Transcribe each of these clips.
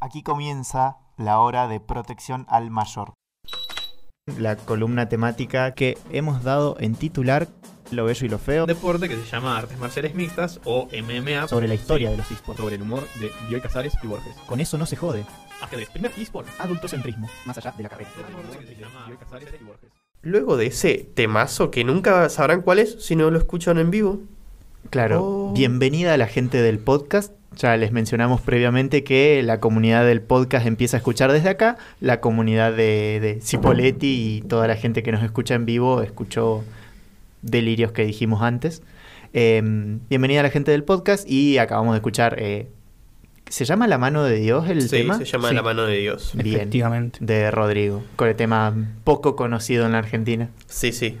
Aquí comienza la hora de protección al mayor. La columna temática que hemos dado en titular Lo bello y lo feo Un deporte que se llama Artes Marciales Mixtas o MMA sobre la historia de los esports. sobre el humor de Bioy Casares y Borges. Con eso no se jode. Ajedrez, primer eSport. Adultocentrismo, más allá de la carrera. Se llama Bioy Casares y Borges. Luego de ese temazo que nunca sabrán cuál es si no lo escuchan en vivo. Claro, Oh. bienvenida a la gente del podcast. Ya les mencionamos previamente que la comunidad del podcast empieza a escuchar desde acá. La comunidad de, de Cipoletti y toda la gente que nos escucha en vivo escuchó delirios que dijimos antes. Eh, bienvenida a la gente del podcast y acabamos de escuchar. eh, ¿Se llama La mano de Dios el sí, tema? se llama Sí. La mano de Dios. Bien. Efectivamente. De Rodrigo, con el tema poco conocido en la Argentina. Sí, sí.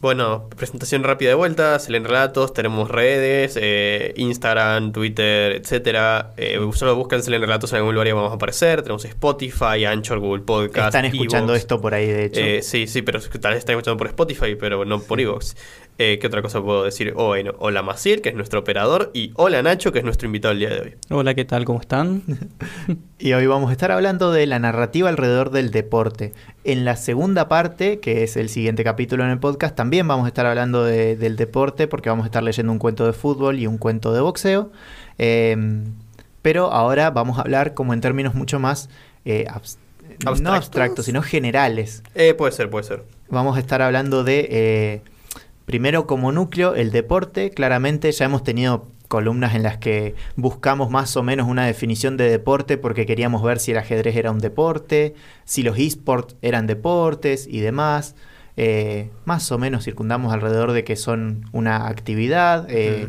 Bueno, presentación rápida de vuelta, se leen relatos, tenemos redes, eh, Instagram, Twitter, etcétera. Eh, solo buscan Selen Relatos en algún lugar y vamos a aparecer. Tenemos Spotify, Anchor, Google Podcast. Están escuchando Evox. esto por ahí, de hecho. Eh, sí, sí, pero tal vez están escuchando por Spotify, pero no por Evox. Eh, ¿Qué otra cosa puedo decir? Oh, bueno, hola Maciel, que es nuestro operador, y hola Nacho, que es nuestro invitado el día de hoy. Hola, ¿qué tal? ¿Cómo están? Y hoy vamos a estar hablando de la narrativa alrededor del deporte. En la segunda parte, que es el siguiente capítulo en el podcast, también vamos a estar hablando de- del deporte porque vamos a estar leyendo un cuento de fútbol y un cuento de boxeo. Eh, pero ahora vamos a hablar como en términos mucho más... eh, abs- No ¿Abstractos? abstractos, sino generales. Eh, puede ser, puede ser. Vamos a estar hablando de, eh, primero como núcleo, el deporte. Claramente ya hemos tenido columnas en las que buscamos más o menos una definición de deporte porque queríamos ver si el ajedrez era un deporte, si los esports eran deportes y demás. Eh, más o menos circundamos alrededor de que son una actividad eh,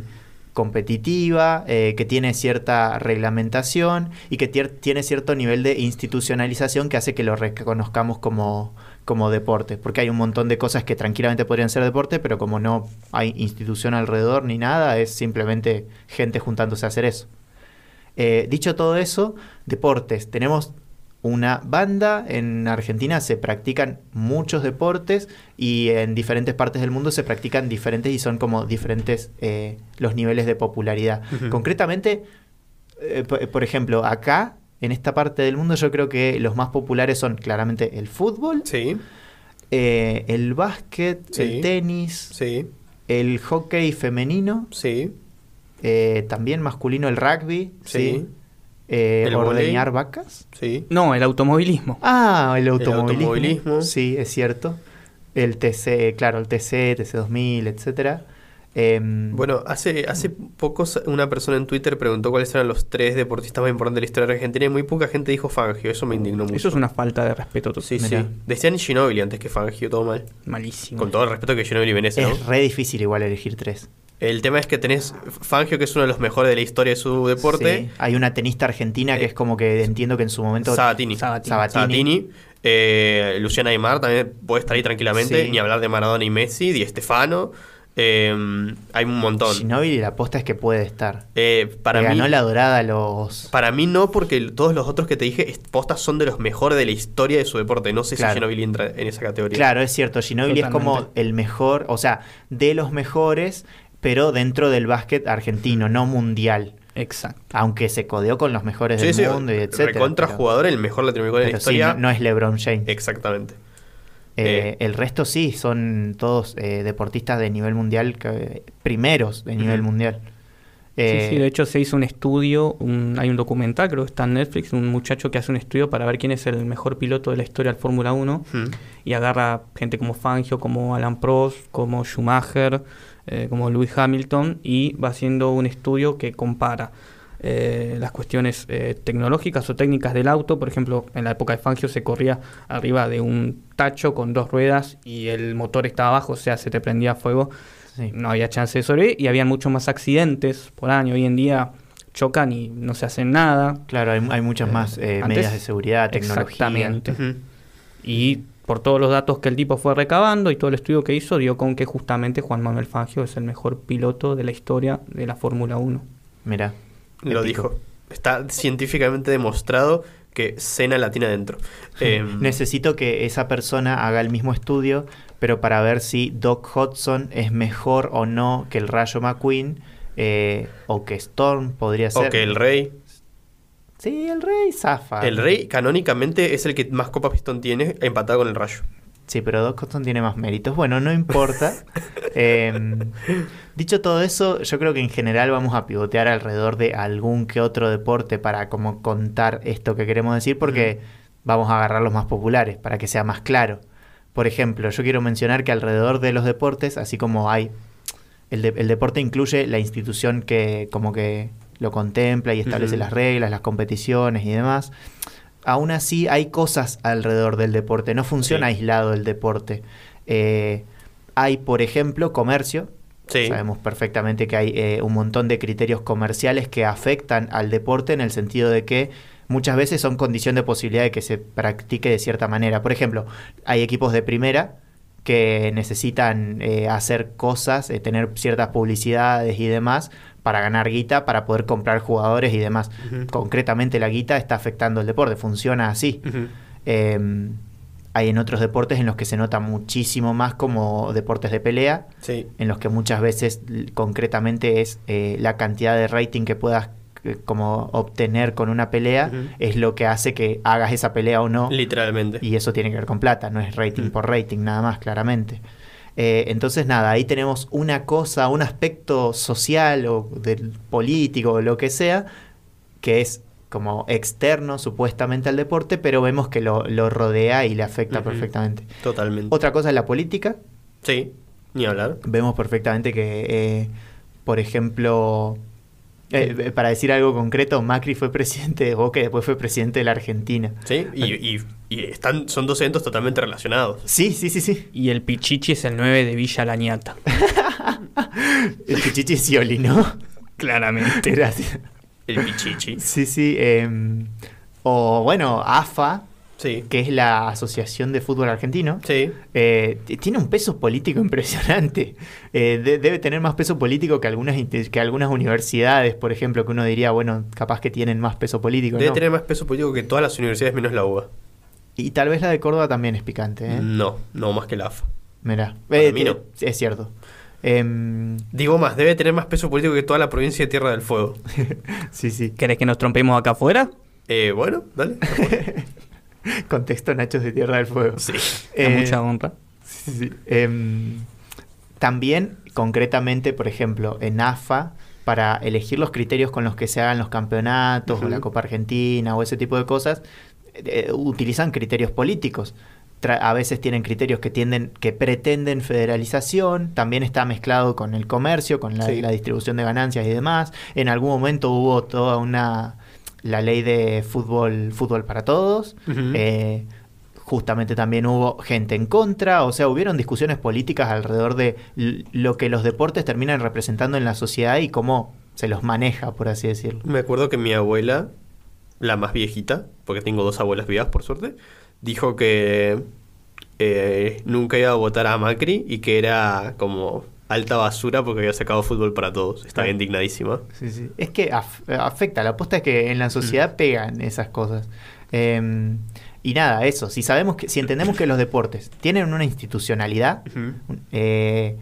competitiva, eh, que tiene cierta reglamentación y que tiene cierto nivel de institucionalización que hace que lo reconozcamos como, como deporte. Porque hay un montón de cosas que tranquilamente podrían ser deporte, pero como no hay institución alrededor ni nada, es simplemente gente juntándose a hacer eso. Eh, dicho todo eso, deportes. Tenemos una banda, en Argentina se practican muchos deportes y en diferentes partes del mundo se practican diferentes y son como diferentes eh, los niveles de popularidad. Concretamente, eh, po- por ejemplo, acá, en esta parte del mundo, yo creo que los más populares son claramente el fútbol, Sí, eh, el básquet, Sí. el tenis, sí, el hockey femenino, sí. eh, también masculino el rugby, Sí. ¿sí? Eh, El ordeñar vacas. Sí. No, el automovilismo. Ah, el automovilismo. automovilismo. Sí, es cierto. El TC, claro, el TC, TC2000, etcétera. Em, Bueno, hace, hace poco una persona en Twitter preguntó cuáles eran los tres deportistas más importantes de la historia de Argentina y muy poca gente dijo Fangio. Eso me indignó mucho. Eso es una falta de respeto total. Sí, Mirá. sí. Decían Ginóbili antes que Fangio, todo mal. Malísimo. Con todo el respeto que Ginóbili merece, ¿no? es re difícil igual elegir tres. El tema es que tenés Fangio, que es uno de los mejores de la historia de su deporte. Sí, Hay una tenista argentina que Eh, es como que entiendo que en su momento... Sabatini. Sabatini. Sabatini. Sabatini. Eh, Luciana Aymar también puede estar ahí tranquilamente. Sí. Ni hablar de Maradona y Messi, Di Stefano. Eh, hay un montón. Ginóbili la aposta es que puede estar. Eh, para, Le mí, ganó la dorada los... para mí no, porque todos los otros que te dije postas son de los mejores de la historia de su deporte. No sé Claro. si Ginóbili entra en esa categoría. Claro, es cierto. Ginóbili es como el mejor, o sea, de los mejores, pero dentro del básquet argentino, no mundial. Exacto. Aunque se codeó con los mejores Sí, del sí, mundo y etcétera. recontra pero- jugador, el mejor latinoamericano de la sí, historia. no, no es LeBron James. Exactamente. Eh, eh. el resto sí, son todos eh, deportistas de nivel mundial, que- primeros de nivel mundial. Eh, sí, sí, de hecho se hizo un estudio, un- hay un documental, creo que está en Netflix, un muchacho que hace un estudio para ver quién es el mejor piloto de la historia del Fórmula 1 Hmm. y agarra gente como Fangio, como Alan Prost, como Schumacher, eh, como Lewis Hamilton y va haciendo un estudio que compara eh, las cuestiones eh, tecnológicas o técnicas del auto. Por ejemplo, en la época de Fangio se corría arriba de un tacho con dos ruedas y el motor estaba abajo, o sea, se te prendía fuego. sí. No había chance de sobrevivir y habían muchos más accidentes por año. Hoy en día chocan y no se hacen nada. Claro, hay, hay muchas Eh, más eh, antes- medidas de seguridad, tecnología. Exactamente. Y por todos los datos que el tipo fue recabando y todo el estudio que hizo, dio con que justamente Juan Manuel Fangio es el mejor piloto de la historia de la Fórmula 1. Mira. Lo dijo. Está científicamente demostrado que cena la tiene adentro. Eh, Necesito que esa persona haga el mismo estudio, pero para ver si Doc Hudson es mejor o no que el Rayo McQueen, eh, o que Storm podría ser. o que el rey. Sí, el rey zafa. El rey canónicamente es el que más Copa Pistón tiene empatado con el Rayo. Sí, pero Dos Coston tiene más méritos. Bueno, no importa. Eh, dicho todo eso, yo creo que en general vamos a pivotear alrededor de algún que otro deporte para como contar esto que queremos decir, porque vamos a agarrar los más populares para que sea más claro. Por ejemplo, yo quiero mencionar que alrededor de los deportes, así como hay el, de- el deporte incluye la institución que como que lo contempla y establece las reglas, las competiciones y demás. Aún así hay cosas alrededor del deporte, no funciona Sí. aislado el deporte. Eh, hay, por ejemplo, comercio. Sí. Sabemos perfectamente que hay eh, un montón de criterios comerciales que afectan al deporte en el sentido de que muchas veces son condición de posibilidad de que se practique de cierta manera. Por ejemplo, hay equipos de primera que necesitan eh, hacer cosas, tener ciertas publicidades y demás para ganar guita, para poder comprar jugadores y demás. Concretamente la guita está afectando el deporte, funciona así. Eh, hay en otros deportes en los que se nota muchísimo más como deportes de pelea, Sí. en los que muchas veces concretamente es eh, la cantidad de rating que puedas eh, como obtener con una pelea es lo que hace que hagas esa pelea o no Literalmente. y eso tiene que ver con plata, no es rating por rating nada más, claramente. Eh, entonces, nada, ahí tenemos una cosa, un aspecto social o del político o lo que sea, que es como externo supuestamente al deporte, pero vemos que lo, lo rodea y le afecta perfectamente. Totalmente. Otra cosa es la política. Sí. Ni hablar. Vemos perfectamente que, eh, por ejemplo, eh, eh, para decir algo concreto, Macri fue presidente de Boca y después fue presidente de la Argentina. Sí. Y, y- y están, son dos eventos totalmente relacionados. Sí, sí, sí, sí. Y el Pichichi es el 9 de Villa Lañata. El Pichichi Scioli, ¿no? Claramente. Gracias. El Pichichi. Sí, sí. em, o bueno, AFA, Sí. que es la Asociación de Fútbol Argentino, Sí. eh, tiene un peso político impresionante. Eh, de- debe tener más peso político que algunas, que algunas universidades, por ejemplo, que uno diría, bueno, capaz que tienen más peso político. Debe ¿no? tener más peso político que todas las universidades menos la UBA. Y tal vez la de Córdoba también es picante, ¿eh? No, no más que la AFA. Mirá. Para Eh, mí no. Es cierto. Em, Digo más, debe tener más peso político que toda la provincia de Tierra del Fuego. sí, sí. ¿Querés que nos trompemos acá afuera? Eh, bueno, dale. Contexto Nachos de Tierra del Fuego. Sí. Eh, mucha honra. Sí, sí. Em, también, concretamente, por ejemplo, en AFA, para elegir los criterios con los que se hagan los campeonatos o la Copa Argentina o ese tipo de cosas, eh, utilizan criterios políticos. Tra- a veces tienen criterios que tienden, que pretenden federalización, también está mezclado con el comercio, con la, Sí. la distribución de ganancias y demás. En algún momento hubo toda una la ley de fútbol, fútbol para todos. Eh, justamente también hubo gente en contra, o sea, hubieron discusiones políticas alrededor de lo que los deportes terminan representando en la sociedad y cómo se los maneja, por así decirlo. Me acuerdo que mi abuela, la más viejita, porque tengo dos abuelas vivas por suerte, dijo que eh, nunca iba a votar a Macri y que era como alta basura porque había sacado fútbol para todos. Estaba Claro. indignadísima. Sí, sí. Es que af- afecta, la apuesta es que en la sociedad pegan esas cosas. Eh, y nada, eso, si sabemos que, si entendemos que los deportes tienen una institucionalidad, eh,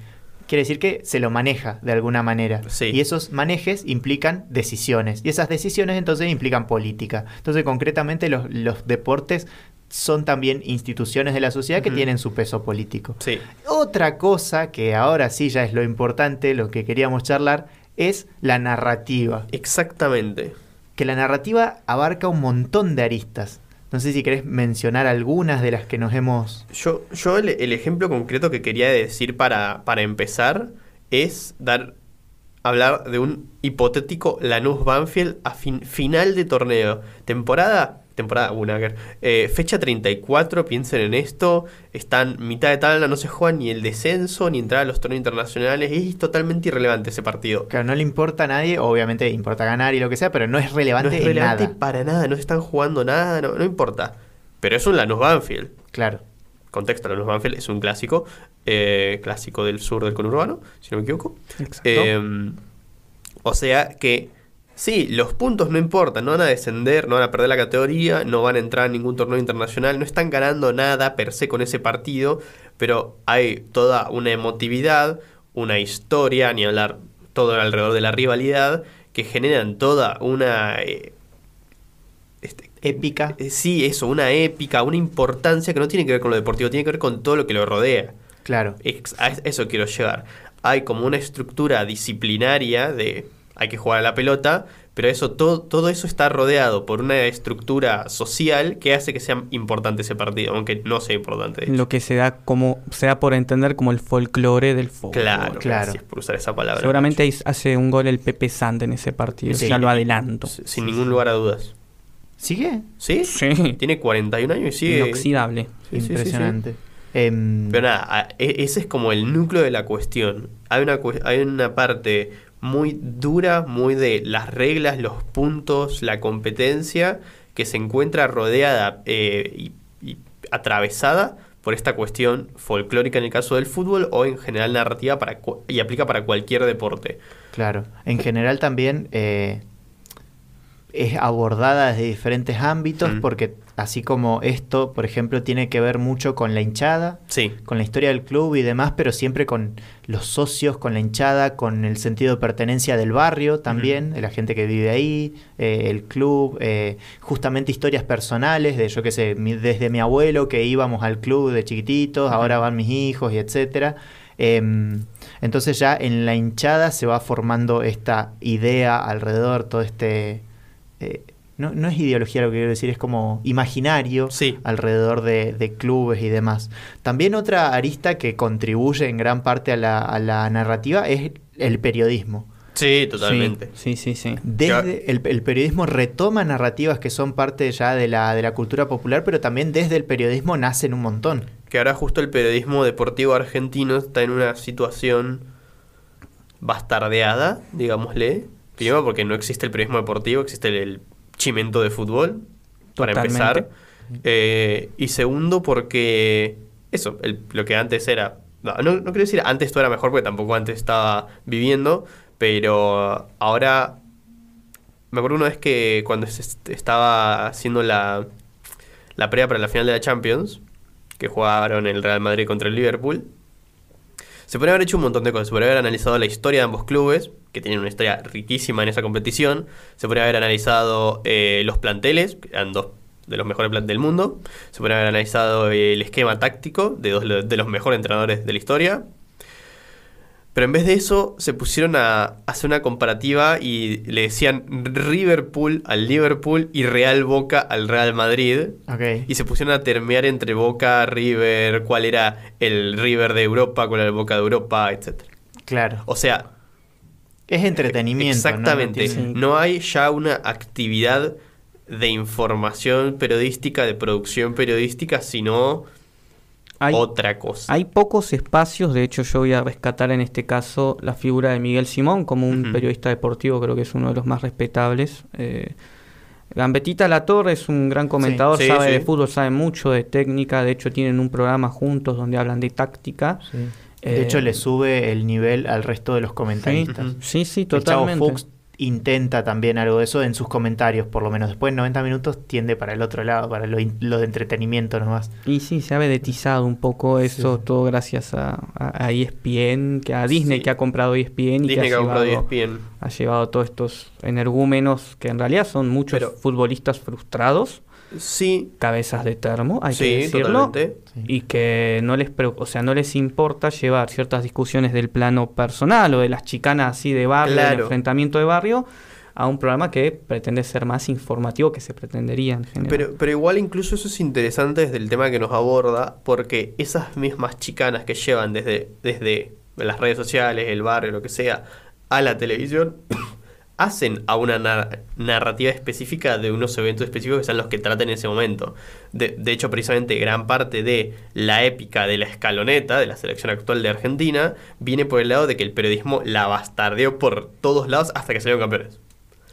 quiere decir que se lo maneja de alguna manera. Sí. Y esos manejes implican decisiones. Y esas decisiones entonces implican política. Entonces, concretamente, los, los deportes son también instituciones de la sociedad que tienen su peso político. Sí. Otra cosa que ahora sí ya es lo importante, lo que queríamos charlar, es la narrativa. Exactamente. Que la narrativa abarca un montón de aristas. No sé si querés mencionar algunas de las que nos hemos... Yo, yo el, el ejemplo concreto que quería decir para, para empezar es dar hablar de un hipotético Lanús Banfield a fin- final de torneo. Temporada, temporada Bunager. Eh, fecha 34, piensen en esto. Están mitad de tabla, no se juega ni el descenso ni entrar a los torneos internacionales. Es totalmente irrelevante ese partido. Claro, no le importa a nadie, obviamente importa ganar y lo que sea, pero no es relevante, No es en relevante nada. para nada, no se están jugando nada, no, no importa. Pero es un Lanús Banfield. Claro. Contexto, Lanús Banfield es un clásico, eh, clásico del sur del conurbano, si no me equivoco. Exacto. Eh, o sea que, sí, los puntos no importan, no van a descender, no van a perder la categoría, no van a entrar en ningún torneo internacional, no están ganando nada per se con ese partido, pero hay toda una emotividad, una historia, ni hablar todo alrededor de la rivalidad, que generan toda una... eh, épica. Eh, Sí, eso, una épica, una importancia que no tiene que ver con lo deportivo, tiene que ver con todo lo que lo rodea. Claro. A eso quiero llegar. Hay como una estructura disciplinaria de hay que jugar a la pelota, pero eso todo, todo eso está rodeado por una estructura social que hace que sea importante ese partido, aunque no sea importante. de hecho. Lo que se da como se da por entender como el folclore del fútbol. Claro, Claro. gracias por usar esa palabra. Seguramente hace un gol el Pepe Sand en ese partido, Sí. ya lo adelanto. Sin ningún lugar a dudas. ¿Sigue? ¿Sí? Sí, Tiene 41 años y sigue. inoxidable. Sí, sí, sí, Impresionante. Pero nada, e- ese es como el núcleo de la cuestión. Hay una, hay una parte muy dura, muy de las reglas, los puntos, la competencia, que se encuentra rodeada eh, y, y atravesada por esta cuestión folclórica en el caso del fútbol o en general narrativa para y aplica para cualquier deporte. Claro. En general también eh, es abordada desde diferentes ámbitos Mm. porque así como esto, por ejemplo, tiene que ver mucho con la hinchada, Sí, con la historia del club y demás, pero siempre con los socios, con la hinchada, con el sentido de pertenencia del barrio también, de la gente que vive ahí, eh, el club, eh, justamente historias personales de, yo qué sé, mi- desde mi abuelo que íbamos al club de chiquititos, ahora van mis hijos y etcétera. Em, entonces ya en la hinchada se va formando esta idea alrededor, todo este... no, no es ideología lo que quiero decir, es como imaginario sí. alrededor de, de clubes y demás. También otra arista que contribuye en gran parte a la, a la narrativa es el periodismo. Sí, totalmente. Sí, sí, sí. sí. Desde el, el periodismo retoma narrativas que son parte ya de la, de la cultura popular, pero también desde el periodismo nacen un montón. que ahora justo el periodismo deportivo argentino está en una situación bastardeada, digámosle. Primero porque no existe el periodismo deportivo, existe el, el chimento de fútbol, para Totalmente. empezar. Eh, y segundo porque eso, el- lo que antes era... No, no, no quiero decir antes esto era mejor porque tampoco antes estaba viviendo, pero ahora... Me acuerdo una vez que cuando se est- estaba haciendo la, la previa para la final de la Champions, que jugaron el Real Madrid contra el Liverpool, se podría haber hecho un montón de cosas. Se podría haber analizado la historia de ambos clubes, que tienen una historia riquísima en esa competición. Se podría haber analizado eh, los planteles, que eran dos de los mejores planteles del mundo. Se podría haber analizado el esquema táctico de dos de los mejores entrenadores de la historia. Pero en vez de eso, se pusieron a hacer una comparativa y le decían Liverpool al Liverpool y Real Boca al Real Madrid. Y se pusieron a termear entre Boca, River, cuál era el River de Europa, cuál era el Boca de Europa, etc. Claro. O sea, Es entretenimiento. exactamente, no hay ya una actividad de información periodística, de producción periodística, sino Hay, otra cosa. hay pocos espacios, de hecho yo voy a rescatar en este caso la figura de Miguel Simón como un periodista deportivo, creo que es uno de los más respetables. Eh, Gambetita Latorre es un gran comentador, Sí, sí, sabe sí. de fútbol, sabe mucho de técnica, de hecho tienen un programa juntos donde hablan de táctica. Sí. De Eh, hecho, le sube el nivel al resto de los comentaristas. Sí, sí, El Chavo totalmente. Fuchs intenta también algo de eso en sus comentarios, por lo menos. Después, en 90 minutos, tiende para el otro lado, para lo, de entretenimiento nomás. Y sí, se ha vedetizado un poco eso, Sí. todo gracias a, a, a ESPN, que a Disney Sí. que ha comprado E ESPN y Disney que que ha ha comprado llevado, ESPN. ha llevado todos estos energúmenos que en realidad son muchos Pero- futbolistas frustrados, Sí, cabezas de termo, hay que sí, decirlo. totalmente. Sí. Y que no les, o sea, no les importa llevar ciertas discusiones del plano personal o de las chicanas así de barrio, del Claro. enfrentamiento de barrio, a un programa que pretende ser más informativo que se pretendería en general. Pero, pero igual incluso eso es interesante desde el tema que nos aborda, porque esas mismas chicanas que llevan desde, desde las redes sociales, el barrio, lo que sea, a la televisión, hacen a una nar- narrativa específica de unos eventos específicos que sean los que traten en ese momento. De, de hecho, precisamente gran parte de la épica de la escaloneta, de la selección actual de Argentina, viene por el lado de que el periodismo la bastardeó por todos lados hasta que salieron campeones.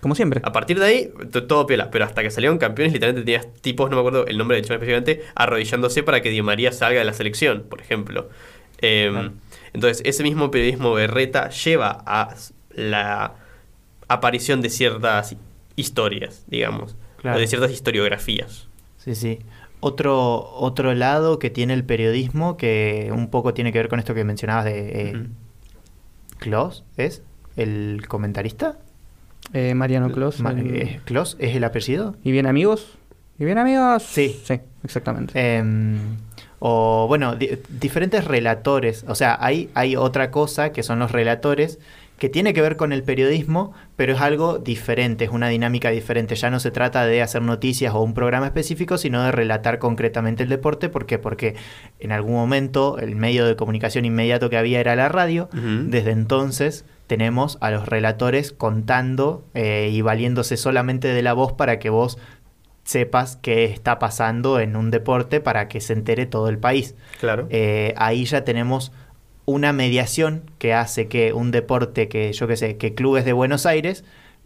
Como siempre. A partir de ahí, todo piola. Pero hasta que salieron campeones, literalmente tenías tipos, no me acuerdo el nombre de hecho específicamente, arrodillándose para que Di María salga de la selección, por ejemplo. Eh, Claro. Entonces, ese mismo periodismo berreta lleva a la aparición de ciertas historias, digamos. Claro. O de ciertas historiografías. Sí, sí. Otro, otro lado que tiene el periodismo, que un poco tiene que ver con esto que mencionabas de eh. Klaus, ¿es? ¿El comentarista? Eh, Mariano Clos. Ma- el- eh, ¿Klaus es el apellido? ¿Y bien amigos? ¿Y bien, amigos? Sí. Sí, exactamente. Em, o bueno, di- diferentes relatores. O sea, hay, hay otra cosa que son los relatores que tiene que ver con el periodismo, pero es algo diferente, es una dinámica diferente. Ya no se trata de hacer noticias o un programa específico, sino de relatar concretamente el deporte. ¿Por qué? Porque en algún momento el medio de comunicación inmediato que había era la radio. Desde entonces tenemos a los relatores contando eh, y valiéndose solamente de la voz para que vos sepas qué está pasando en un deporte para que se entere todo el país. Claro. Eh, ahí ya tenemos una mediación que hace que un deporte que, yo qué sé, que clubes de Buenos Aires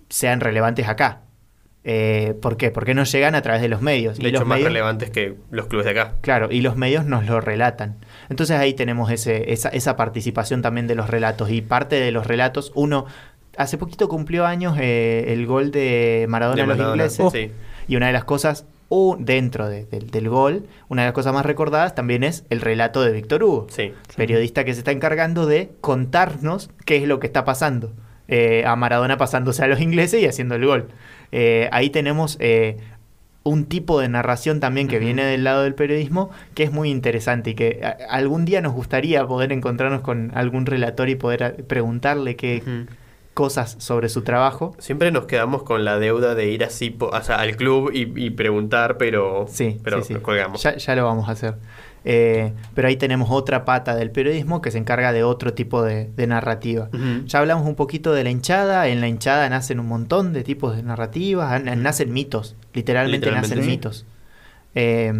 sean relevantes acá. Eh, ¿Por qué? Porque nos llegan a través de los medios. de y hecho, los más medios, relevantes que los clubes de acá. Claro, y los medios nos lo relatan. Entonces ahí tenemos ese, esa, esa participación también de los relatos. Y parte de los relatos, uno, hace poquito cumplió años eh, el gol de Maradona De a los ingleses. sí. Y una de las cosas, u- dentro de- del- del gol, una de las cosas más recordadas también es el relato de Víctor Hugo, Sí. periodista que se está encargando de contarnos qué es lo que está pasando. Eh, a Maradona pasándose a los ingleses y haciendo el gol. Eh, ahí tenemos eh, un tipo de narración también que viene del lado del periodismo que es muy interesante y que algún día nos gustaría poder encontrarnos con algún relator y poder preguntarle qué. Cosas sobre su trabajo. Siempre nos quedamos con la deuda de ir así po- o sea, al club y, y preguntar, pero, Sí, pero sí, sí. colgamos. Ya, ya lo vamos a hacer. Eh, pero ahí tenemos otra pata del periodismo que se encarga de otro tipo de, de narrativa. Ya hablamos un poquito de la hinchada. En la hinchada nacen un montón de tipos de narrativas. na- Nacen mitos. Literalmente, Literalmente, nacen sí. mitos. Eh,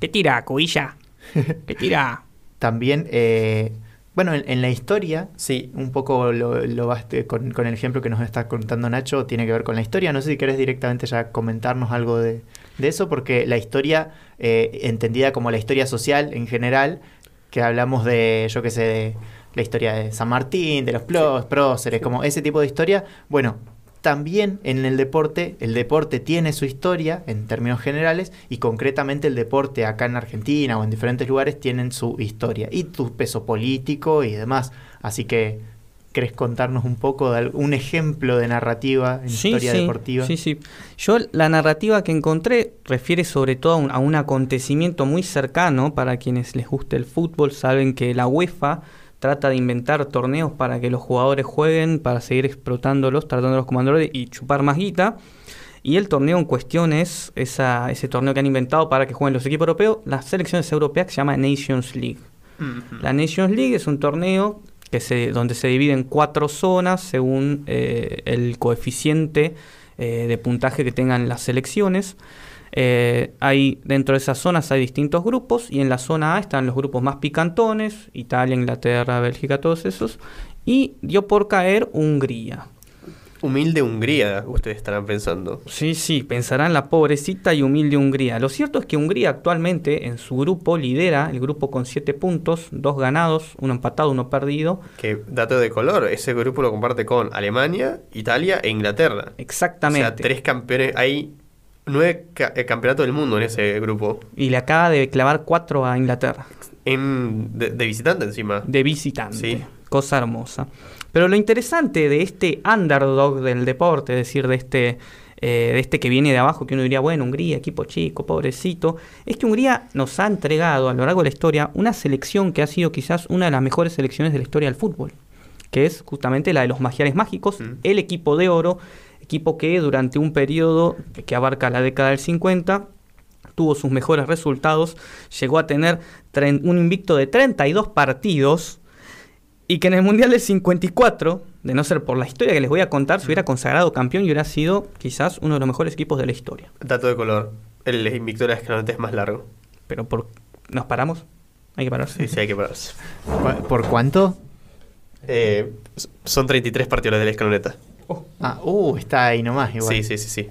¿Qué tira, cubilla? ¿Qué tira? también, eh, bueno, en, en la historia, Sí, un poco lo, lo bast- con, con el ejemplo que nos está contando Nacho, tiene que ver con la historia. No sé si querés directamente ya comentarnos algo de, de eso, porque la historia, eh, entendida como la historia social en general, que hablamos de, yo qué sé, de la historia de San Martín, de los plos- próceres, como ese tipo de historia, bueno, también en el deporte, el deporte tiene su historia en términos generales y concretamente el deporte acá en Argentina o en diferentes lugares tienen su historia y su peso político y demás. Así que, ¿querés contarnos un poco de algún ejemplo de narrativa en historia deportiva? Sí, sí. Yo la narrativa que encontré refiere sobre todo a un, a un acontecimiento muy cercano para quienes les guste el fútbol. Saben que la UEFA trata de inventar torneos para que los jugadores jueguen, para seguir explotándolos, tratándolos como androides y chupar más guita. Y el torneo en cuestión es esa, ese torneo que han inventado para que jueguen los equipos europeos, las selecciones europeas que se llama Nations League. La Nations League es un torneo que se, donde se divide en cuatro zonas según eh, el coeficiente eh, de puntaje que tengan las selecciones. Eh, hay, dentro de esas zonas hay distintos grupos y en la zona A están los grupos más picantones, Italia, Inglaterra, Bélgica, todos esos. Y dio por caer Hungría. humilde Hungría, ustedes estarán pensando. Sí, sí, pensarán la pobrecita y humilde Hungría. Lo cierto es que Hungría actualmente en su grupo lidera el grupo con 7 puntos, dos ganados, uno empatado, uno perdido. Que dato de color, ese grupo lo comparte con Alemania, Italia e Inglaterra. Exactamente. O sea, tres campeones, hay nueve ca- eh, campeonatos del mundo en ese grupo. Y le acaba de clavar 4 a Inglaterra, En, de, de visitante encima. de visitante. Sí. Cosa hermosa. Pero lo interesante de este underdog del deporte, es decir, de este, eh, de este que viene de abajo, que uno diría, bueno, Hungría, equipo chico, pobrecito, es que Hungría nos ha entregado a lo largo de la historia una selección que ha sido quizás una de las mejores selecciones de la historia del fútbol, que es justamente la de los magiares mágicos, Mm. el equipo de oro, equipo que durante un periodo que abarca la década del 50 tuvo sus mejores resultados, llegó a tener un invicto de 32 partidos y que en el Mundial del 54, de no ser por la historia que les voy a contar, se hubiera consagrado campeón y hubiera sido quizás uno de los mejores equipos de la historia. Dato de color, el invicto de la escaloneta es más largo. Pero por ¿nos paramos? Hay que pararse. Sí, sí, hay que pararse. ¿Cu- ¿Por cuánto? Eh, son 33 partidos de la escaloneta. Ah, uh, está ahí nomás igual. Sí, sí, sí, sí.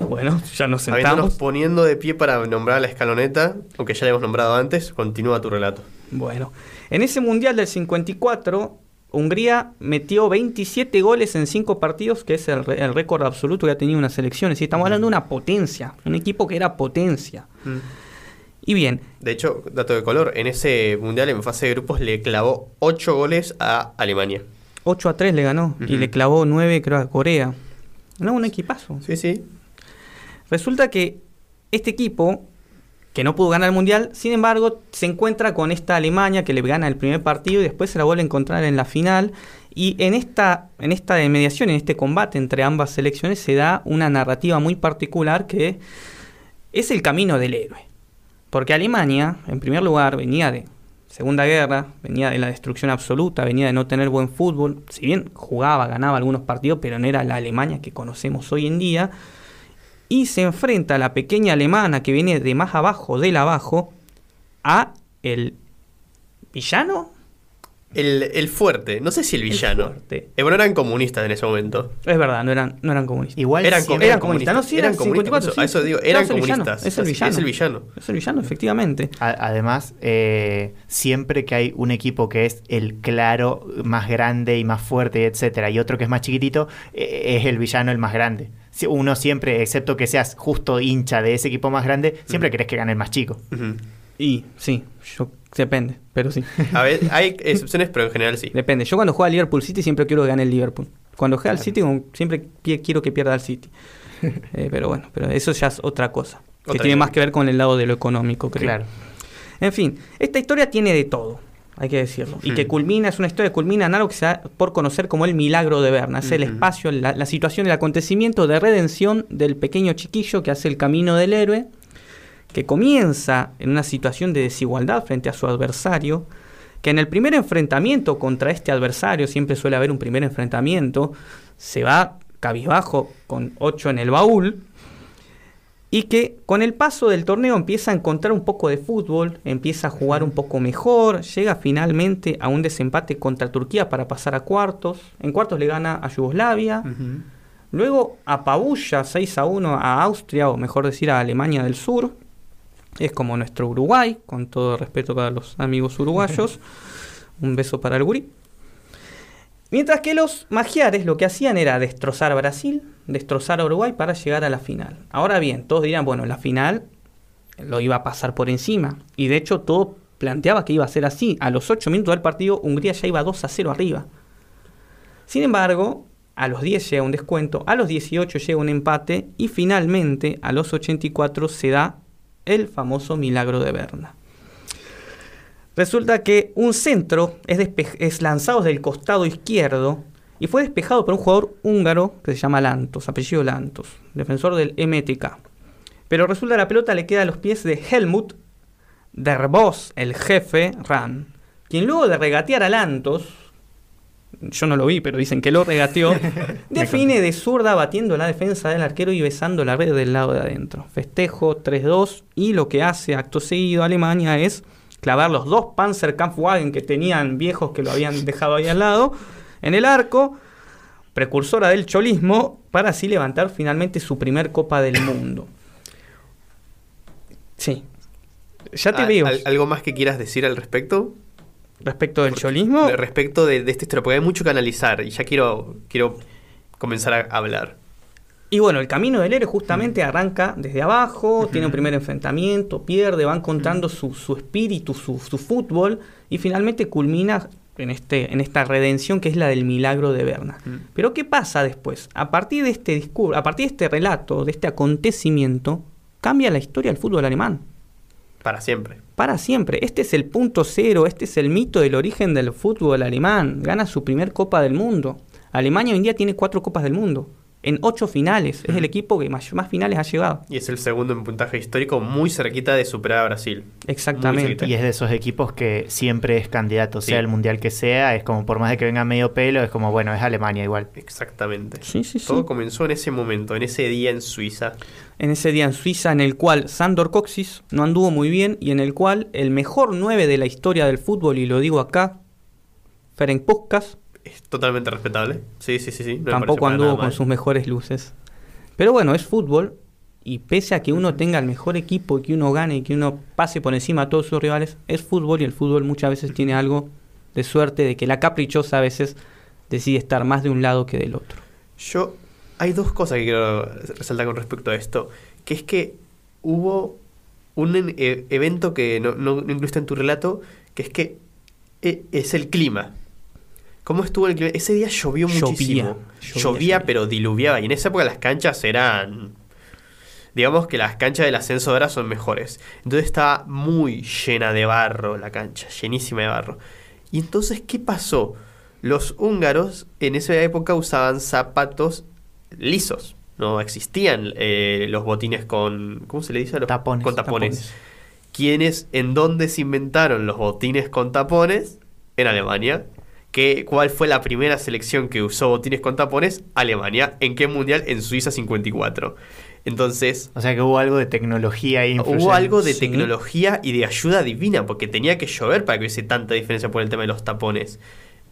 Bueno, ya nos Habiéndonos sentamos. poniendo de pie para nombrar la escaloneta, aunque ya la hemos nombrado antes, continúa tu relato. Bueno, en ese Mundial del 54, Hungría metió 27 goles en 5 partidos, que es el, re- el récord absoluto que ha tenido una selección. Es decir, estamos hablando de una potencia, un equipo que era potencia. Y bien, De hecho, dato de color, en ese mundial en fase de grupos le clavó 8 goles a Alemania. 8 a 3 le ganó y le clavó 9 creo a Corea. No, un equipazo. Sí, sí. Resulta que este equipo, que no pudo ganar el Mundial, sin embargo, se encuentra con esta Alemania que le gana el primer partido y después se la vuelve a encontrar en la final. Y en esta, en esta mediación, en este combate entre ambas selecciones, se da una narrativa muy particular que es el camino del héroe. Porque Alemania, en primer lugar, venía de Segunda Guerra, venía de la destrucción absoluta, venía de no tener buen fútbol, si bien jugaba, ganaba algunos partidos, pero no era la Alemania que conocemos hoy en día, y se enfrenta a la pequeña alemana que viene de más abajo, del abajo, a el villano, El, el fuerte, no sé si el villano. fuerte. Eh, bueno, eran comunistas en ese momento. Es verdad, no eran, no eran comunistas. Igual Eran, comunistas, ¿no? Sí, eran eran comunistas. 54, por eso- a eso digo, eran es el villano, comunistas. es el villano. Es el villano. Es el villano, efectivamente. Además, eh, siempre que hay un equipo que es el claro más grande y más fuerte, etcétera, y otro que es más chiquitito, eh, es el villano el más grande. Si- Uno siempre, excepto que seas justo hincha de ese equipo más grande, siempre querés que gane el más chico. Y sí, yo, depende, pero sí. A ver, hay excepciones, pero en general sí. Depende. Yo cuando juego a Liverpool City siempre quiero que gane el Liverpool. Cuando juega al City siempre quiero que pierda el City. Eh, pero bueno, pero eso ya es otra cosa. Que tiene más que ver con el lado de lo económico, creo. Claro. En fin, esta historia tiene de todo, hay que decirlo. Y Hmm. que culmina, es una historia que culmina en algo que se da por conocer como el milagro de Berna. Es el espacio, la, la situación, el acontecimiento de redención del pequeño chiquillo que hace el camino del héroe, que comienza en una situación de desigualdad frente a su adversario, que en el primer enfrentamiento contra este adversario, siempre suele haber un primer enfrentamiento, se va cabizbajo con 8 en el baúl, y que con el paso del torneo empieza a encontrar un poco de fútbol, empieza a jugar un poco mejor, llega finalmente a un desempate contra Turquía para pasar a cuartos, en cuartos le gana a Yugoslavia, Ujú. luego apabulla 6 a 1 a Austria, o mejor decir a Alemania del Sur, es como nuestro Uruguay, con todo respeto para los amigos uruguayos, un beso para el gurí. Mientras que los magiares lo que hacían era destrozar a Brasil, destrozar a Uruguay para llegar a la final. Ahora bien, todos dirán, bueno, la final lo iba a pasar por encima. Y de hecho todo planteaba que iba a ser así. A los 8 minutos del partido, Hungría ya iba 2 a 0 arriba. Sin embargo, a los 10 llega un descuento, a los 18 llega un empate y finalmente a los 84 se da el famoso milagro de Berna. Resulta que un centro es, lanzado desde el costado izquierdo y fue despejado por un jugador húngaro que se llama Lantos, apellido Lantos, defensor del MTK. Pero resulta la pelota le queda a los pies de Helmut Derbos, el jefe Ran, quien luego de regatear a Lantos, yo no lo vi, pero dicen que lo regateó, define de zurda batiendo la defensa del arquero y besando la red del lado de adentro. Festejo 3-2 y lo que hace acto seguido Alemania es clavar los dos Panzerkampfwagen que tenían viejos que lo habían dejado ahí al lado en el arco, precursora del cholismo, para así levantar finalmente su primer Copa del Mundo. Sí. Ya te digo, al- ¿Algo más que quieras decir al respecto? Respecto del cholismo, Respecto de, de esta historia, porque hay mucho que analizar y ya quiero, quiero comenzar a hablar. Y bueno, el camino del héroe justamente arranca desde abajo, tiene un primer enfrentamiento, pierde, va encontrando su, su espíritu, su, su fútbol, y finalmente culmina en, este, en esta redención que es la del milagro de Berna. Mm. Pero ¿qué pasa después? A partir de este discurso, a partir de este relato, de este acontecimiento, cambia la historia del fútbol alemán. Para siempre. Para siempre. Este es el punto cero, este es el mito del origen del fútbol alemán. Gana su primer Copa del Mundo. Alemania hoy en día tiene cuatro Copas del Mundo. En ocho finales. Es el equipo que más, más finales ha llegado. Y es el segundo en puntaje histórico, muy cerquita de superar a Brasil. Exactamente. Y es de esos equipos que siempre es candidato, Sí. sea el mundial que sea, es como por más de que venga medio pelo, es como, bueno, es Alemania igual. Exactamente. Sí, sí, sí. Todo comenzó en ese momento, en ese día en Suiza. En ese día en Suiza en el cual Sandor Coxis no anduvo muy bien y en el cual el mejor 9 de la historia del fútbol, y lo digo acá, Ferenc Puskas, Es totalmente respetable. Sí, sí, sí, sí. no tampoco anduvo con mal. sus mejores luces. Pero bueno, es fútbol y pese a que uno tenga el mejor equipo y que uno gane y que uno pase por encima a todos sus rivales, es fútbol y el fútbol muchas veces tiene algo de suerte de que la caprichosa a veces decide estar más de un lado que del otro. Yo, hay dos cosas que quiero resaltar con respecto a esto. Que es que hubo un e- evento que no, no, no incluiste en tu relato, que es que e- es el clima. ¿Cómo estuvo el clima? Ese día llovió muchísimo. llovía, pero diluviaba. Y en esa época las canchas eran digamos que las canchas del ascenso ahora son mejores. Entonces estaba muy llena de barro la cancha, llenísima de barro. Y entonces, ¿qué pasó? Los húngaros en esa época usaban zapatos lisos. No existían eh, los botines con. ¿Cómo se le dice? a los- Tapones. Con tapones. ¿Quiénes, en dónde se inventaron los botines con tapones? En Alemania. ¿Qué, ¿Cuál fue la primera selección que usó botines con tapones? Alemania. ¿En qué mundial? En Suiza 54. Entonces, O sea que hubo algo de tecnología ahí. hubo algo de Sí. tecnología y de ayuda divina, porque tenía que llover para que hubiese tanta diferencia por el tema de los tapones.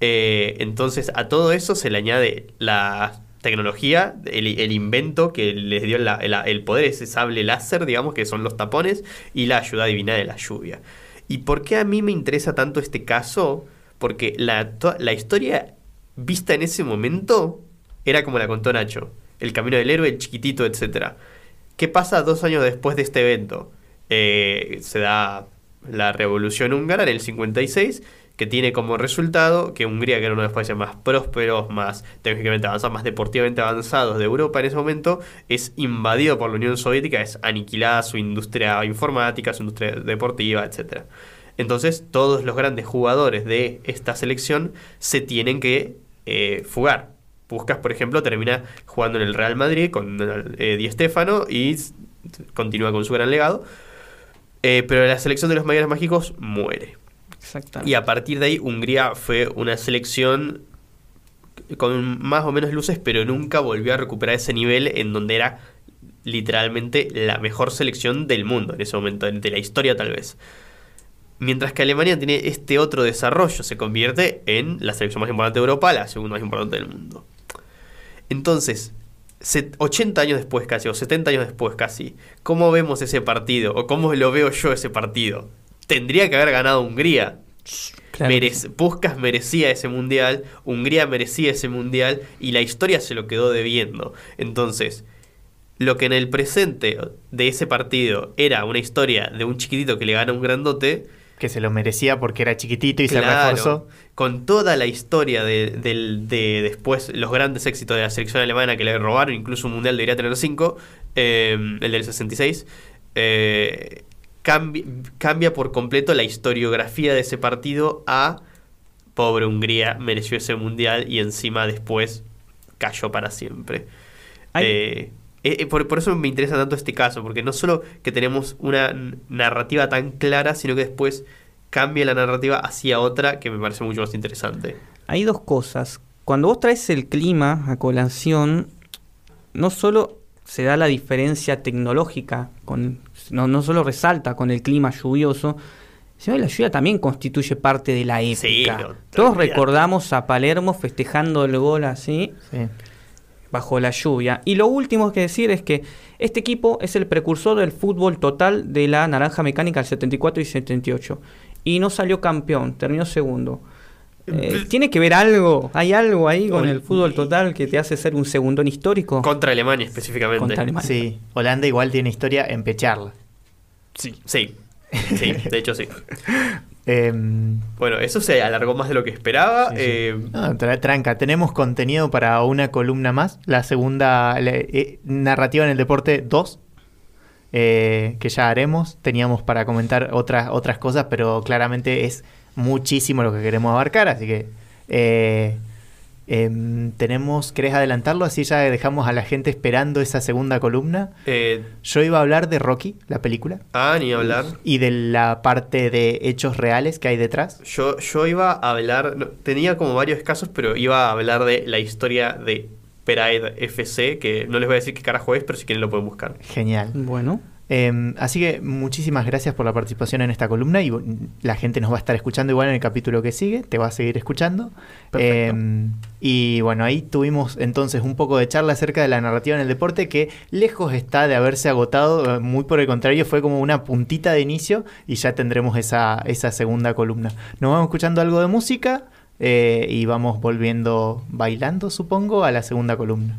Eh, entonces, a todo eso se le añade la tecnología, el, el invento que les dio la- el poder, ese sable láser, digamos, que son los tapones, y la ayuda divina de la lluvia. ¿Y por qué a mí me interesa tanto este caso? Porque la, la historia vista en ese momento era como la contó Nacho. El camino del héroe, el chiquitito, etcétera. ¿Qué pasa dos años después de este evento? Eh, se da la revolución húngara en el 56, que tiene como resultado que Hungría, que era uno de los países más prósperos, más tecnológicamente avanzados, más deportivamente avanzados de Europa en ese momento, es invadido por la Unión Soviética, es aniquilada su industria informática, su industria deportiva, etc. Entonces, todos los grandes jugadores de esta selección se tienen que eh, fugar. Buscas, por ejemplo, termina jugando en el Real Madrid con eh, Di Stéfano y continúa con su gran legado. Eh, pero la selección de los mayores mágicos muere. Exactamente. Y a partir de ahí, Hungría fue una selección con más o menos luces, pero nunca volvió a recuperar ese nivel en donde era literalmente la mejor selección del mundo en ese momento, de la historia tal vez. Mientras que Alemania tiene este otro desarrollo, se convierte en la selección más importante de Europa, la segunda más importante del mundo. Entonces, set- 80 años después casi, o 70 años después casi, ¿cómo vemos ese partido? ¿O cómo lo veo yo ese partido? Tendría que haber ganado Hungría. Claro. Merece- Puskas merecía ese mundial, Hungría merecía ese mundial y la historia se lo quedó debiendo. Entonces, lo que en el presente de ese partido era una historia de un chiquitito que le gana a un grandote, Que se lo merecía porque era chiquitito y se Claro, reforzó. Con toda la historia de, del- de después los grandes éxitos de la selección alemana que le robaron, incluso un mundial debería tener cinco, eh, el del 66, eh, cambi- cambia por completo la historiografía de ese partido a pobre Hungría mereció ese mundial y encima después cayó para siempre. Hay- Eh, eh, eh, por, por eso me interesa tanto este caso, porque no solo que tenemos una narrativa tan clara, sino que después cambia la narrativa hacia otra que me parece mucho más interesante. Hay dos cosas. Cuando vos traes el clima a colación, no solo se da la diferencia tecnológica, con, no, no solo resalta con el clima lluvioso, sino que la lluvia también constituye parte de la época. Sí, no, Todos recordamos a Palermo festejando el gol así, Sí. Bajo la lluvia. Y lo último que decir es que este equipo es el precursor del fútbol total de la naranja mecánica del 74 y 78. Y no salió campeón, terminó segundo. Eh, ¿Tiene que ver algo? ¿Hay algo ahí con el fútbol total que te hace ser un segundón histórico? Contra Alemania específicamente. Contra Alemania. Sí, Holanda igual tiene historia en pecharla. Sí, sí, sí, de hecho sí. Em, Bueno, eso se alargó más de lo que esperaba. Sí, sí. eh, no, tra- tranca, tenemos contenido para una columna más. La segunda la- eh, narrativa en el deporte 2, eh, que ya haremos. Teníamos para comentar otras, otras cosas, pero claramente es muchísimo lo que queremos abarcar, así que eh, em, tenemos, ¿querés adelantarlo? Así ya dejamos a la gente esperando esa segunda columna. eh, Yo iba a hablar de Rocky, la película, ah, ni hablar. y de la parte de hechos reales que hay detrás. Yo, yo iba a hablar, no, tenía como varios casos, pero iba a hablar de la historia de Pride FC, que no les voy a decir qué carajo es, pero si quieren lo pueden buscar. Genial. Bueno, Eh, así que muchísimas gracias por la participación en esta columna y la gente nos va a estar escuchando igual en el capítulo que sigue, te va a seguir escuchando. Eh, y bueno, ahí tuvimos entonces un poco de charla acerca de la narrativa en el deporte que lejos está de haberse agotado, eh, muy por el contrario, fue como una puntita de inicio y ya tendremos esa, esa segunda columna. Nos vamos escuchando algo de música eh, y vamos volviendo bailando, supongo, a la segunda columna.